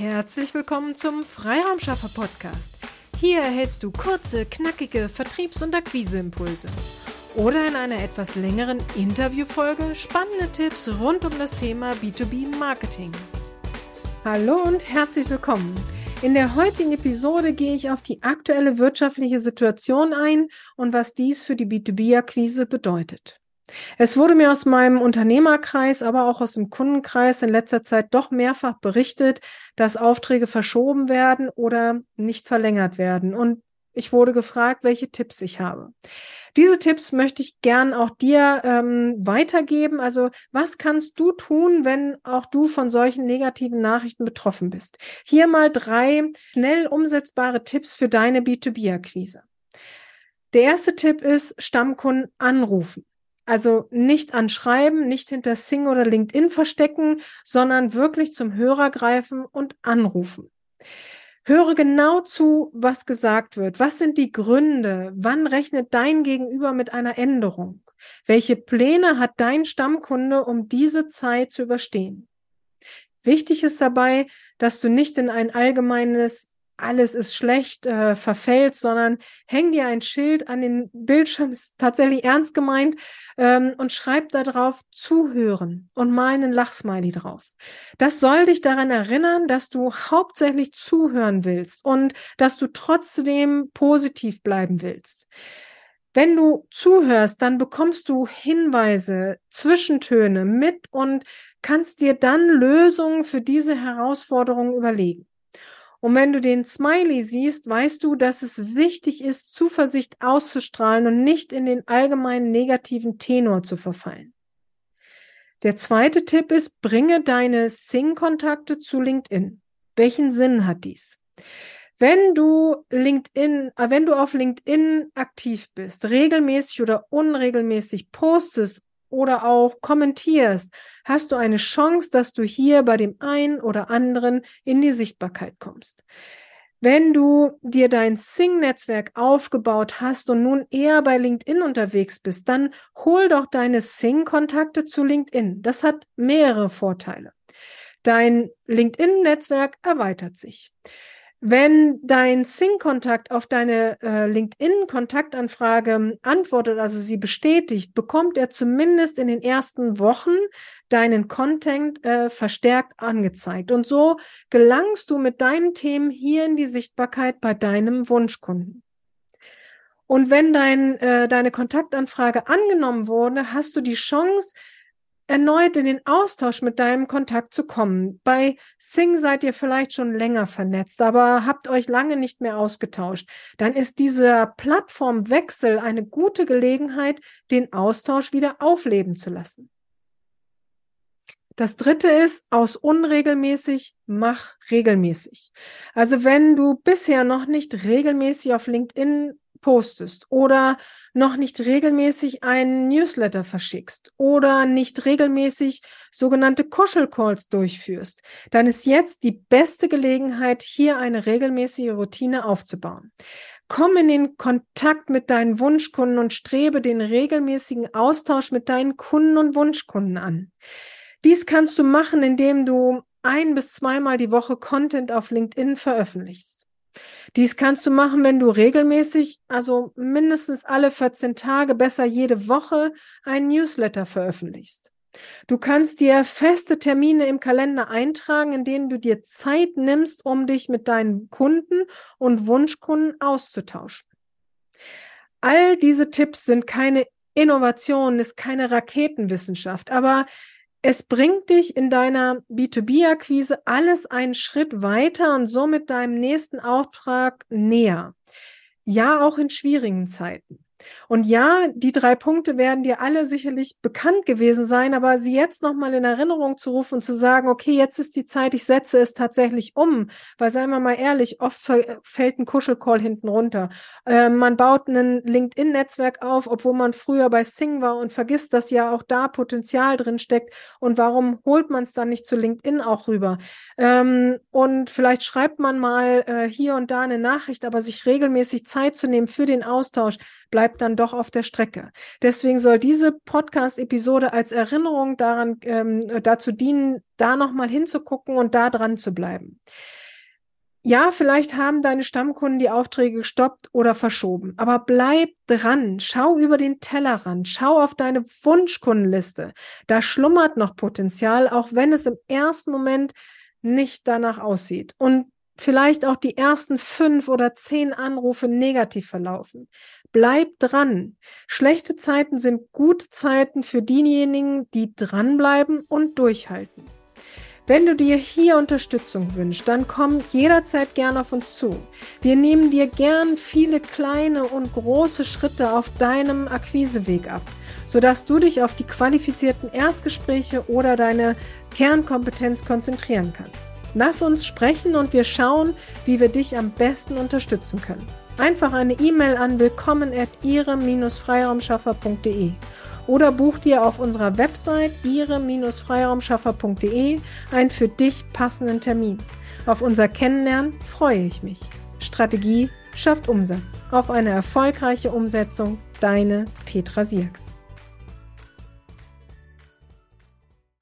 Herzlich willkommen zum Freiraumschaffer Podcast. Hier erhältst du kurze, knackige Vertriebs- und Akquiseimpulse. Oder in einer etwas längeren Interviewfolge spannende Tipps rund um das Thema B2B Marketing. Hallo und herzlich willkommen. In der heutigen Episode gehe ich auf die aktuelle wirtschaftliche Situation ein und was dies für die B2B-Akquise bedeutet. Es wurde mir aus meinem Unternehmerkreis, aber auch aus dem Kundenkreis in letzter Zeit doch mehrfach berichtet, dass Aufträge verschoben werden oder nicht verlängert werden. Und ich wurde gefragt, welche Tipps ich habe. Diese Tipps möchte ich gern auch dir ähm, weitergeben. Also was kannst du tun, wenn auch du von solchen negativen Nachrichten betroffen bist? Hier mal drei schnell umsetzbare Tipps für deine B2B-Akquise. Der erste Tipp ist Stammkunden anrufen. Also nicht anschreiben, nicht hinter Sing oder LinkedIn verstecken, sondern wirklich zum Hörer greifen und anrufen. Höre genau zu, was gesagt wird. Was sind die Gründe? Wann rechnet dein Gegenüber mit einer Änderung? Welche Pläne hat dein Stammkunde, um diese Zeit zu überstehen? Wichtig ist dabei, dass du nicht in ein allgemeines alles ist schlecht, äh, verfällt, sondern häng dir ein Schild an den Bildschirm, ist tatsächlich ernst gemeint, ähm, und schreib da drauf zuhören und mal einen Lachsmiley drauf. Das soll dich daran erinnern, dass du hauptsächlich zuhören willst und dass du trotzdem positiv bleiben willst. Wenn du zuhörst, dann bekommst du Hinweise, Zwischentöne mit und kannst dir dann Lösungen für diese Herausforderungen überlegen. Und wenn du den Smiley siehst, weißt du, dass es wichtig ist, Zuversicht auszustrahlen und nicht in den allgemeinen negativen Tenor zu verfallen. Der zweite Tipp ist, bringe deine Sing-Kontakte zu LinkedIn. Welchen Sinn hat dies? Wenn du LinkedIn, äh, wenn du auf LinkedIn aktiv bist, regelmäßig oder unregelmäßig postest oder auch kommentierst, hast du eine Chance, dass du hier bei dem einen oder anderen in die Sichtbarkeit kommst. Wenn du dir dein Sing-Netzwerk aufgebaut hast und nun eher bei LinkedIn unterwegs bist, dann hol doch deine Sing-Kontakte zu LinkedIn. Das hat mehrere Vorteile. Dein LinkedIn-Netzwerk erweitert sich. Wenn dein Sing-Kontakt auf deine äh, LinkedIn-Kontaktanfrage antwortet, also sie bestätigt, bekommt er zumindest in den ersten Wochen deinen Content äh, verstärkt angezeigt. Und so gelangst du mit deinen Themen hier in die Sichtbarkeit bei deinem Wunschkunden. Und wenn dein, äh, deine Kontaktanfrage angenommen wurde, hast du die Chance, erneut in den Austausch mit deinem Kontakt zu kommen. Bei Sing seid ihr vielleicht schon länger vernetzt, aber habt euch lange nicht mehr ausgetauscht. Dann ist dieser Plattformwechsel eine gute Gelegenheit, den Austausch wieder aufleben zu lassen. Das dritte ist, aus unregelmäßig, mach regelmäßig. Also wenn du bisher noch nicht regelmäßig auf LinkedIn postest oder noch nicht regelmäßig einen Newsletter verschickst oder nicht regelmäßig sogenannte Kuschelcalls durchführst, dann ist jetzt die beste Gelegenheit, hier eine regelmäßige Routine aufzubauen. Komm in den Kontakt mit deinen Wunschkunden und strebe den regelmäßigen Austausch mit deinen Kunden und Wunschkunden an. Dies kannst du machen, indem du ein bis zweimal die Woche Content auf LinkedIn veröffentlichst. Dies kannst du machen, wenn du regelmäßig, also mindestens alle 14 Tage, besser jede Woche, einen Newsletter veröffentlichst. Du kannst dir feste Termine im Kalender eintragen, in denen du dir Zeit nimmst, um dich mit deinen Kunden und Wunschkunden auszutauschen. All diese Tipps sind keine Innovation, ist keine Raketenwissenschaft, aber es bringt dich in deiner B2B-Akquise alles einen Schritt weiter und somit deinem nächsten Auftrag näher. Ja, auch in schwierigen Zeiten. Und ja, die drei Punkte werden dir alle sicherlich bekannt gewesen sein, aber sie jetzt nochmal in Erinnerung zu rufen und zu sagen, okay, jetzt ist die Zeit, ich setze es tatsächlich um. Weil seien wir mal ehrlich, oft fällt ein Kuschelcall hinten runter. Äh, man baut ein LinkedIn-Netzwerk auf, obwohl man früher bei Sing war und vergisst, dass ja auch da Potenzial drin steckt. Und warum holt man es dann nicht zu LinkedIn auch rüber? Ähm, und vielleicht schreibt man mal äh, hier und da eine Nachricht, aber sich regelmäßig Zeit zu nehmen für den Austausch, bleibt bleibt dann doch auf der Strecke. Deswegen soll diese Podcast-Episode als Erinnerung daran ähm, dazu dienen, da nochmal hinzugucken und da dran zu bleiben. Ja, vielleicht haben deine Stammkunden die Aufträge gestoppt oder verschoben, aber bleib dran, schau über den Tellerrand, schau auf deine Wunschkundenliste. Da schlummert noch Potenzial, auch wenn es im ersten Moment nicht danach aussieht. Und vielleicht auch die ersten fünf oder zehn Anrufe negativ verlaufen. Bleib dran. Schlechte Zeiten sind gute Zeiten für diejenigen, die dranbleiben und durchhalten. Wenn du dir hier Unterstützung wünschst, dann komm jederzeit gern auf uns zu. Wir nehmen dir gern viele kleine und große Schritte auf deinem Akquiseweg ab, sodass du dich auf die qualifizierten Erstgespräche oder deine Kernkompetenz konzentrieren kannst. Lass uns sprechen und wir schauen, wie wir dich am besten unterstützen können. Einfach eine E-Mail an willkommen at ihre-freiraumschaffer.de oder buch dir auf unserer Website ihre-freiraumschaffer.de einen für dich passenden Termin. Auf unser Kennenlernen freue ich mich. Strategie schafft Umsatz. Auf eine erfolgreiche Umsetzung. Deine Petra Sierks.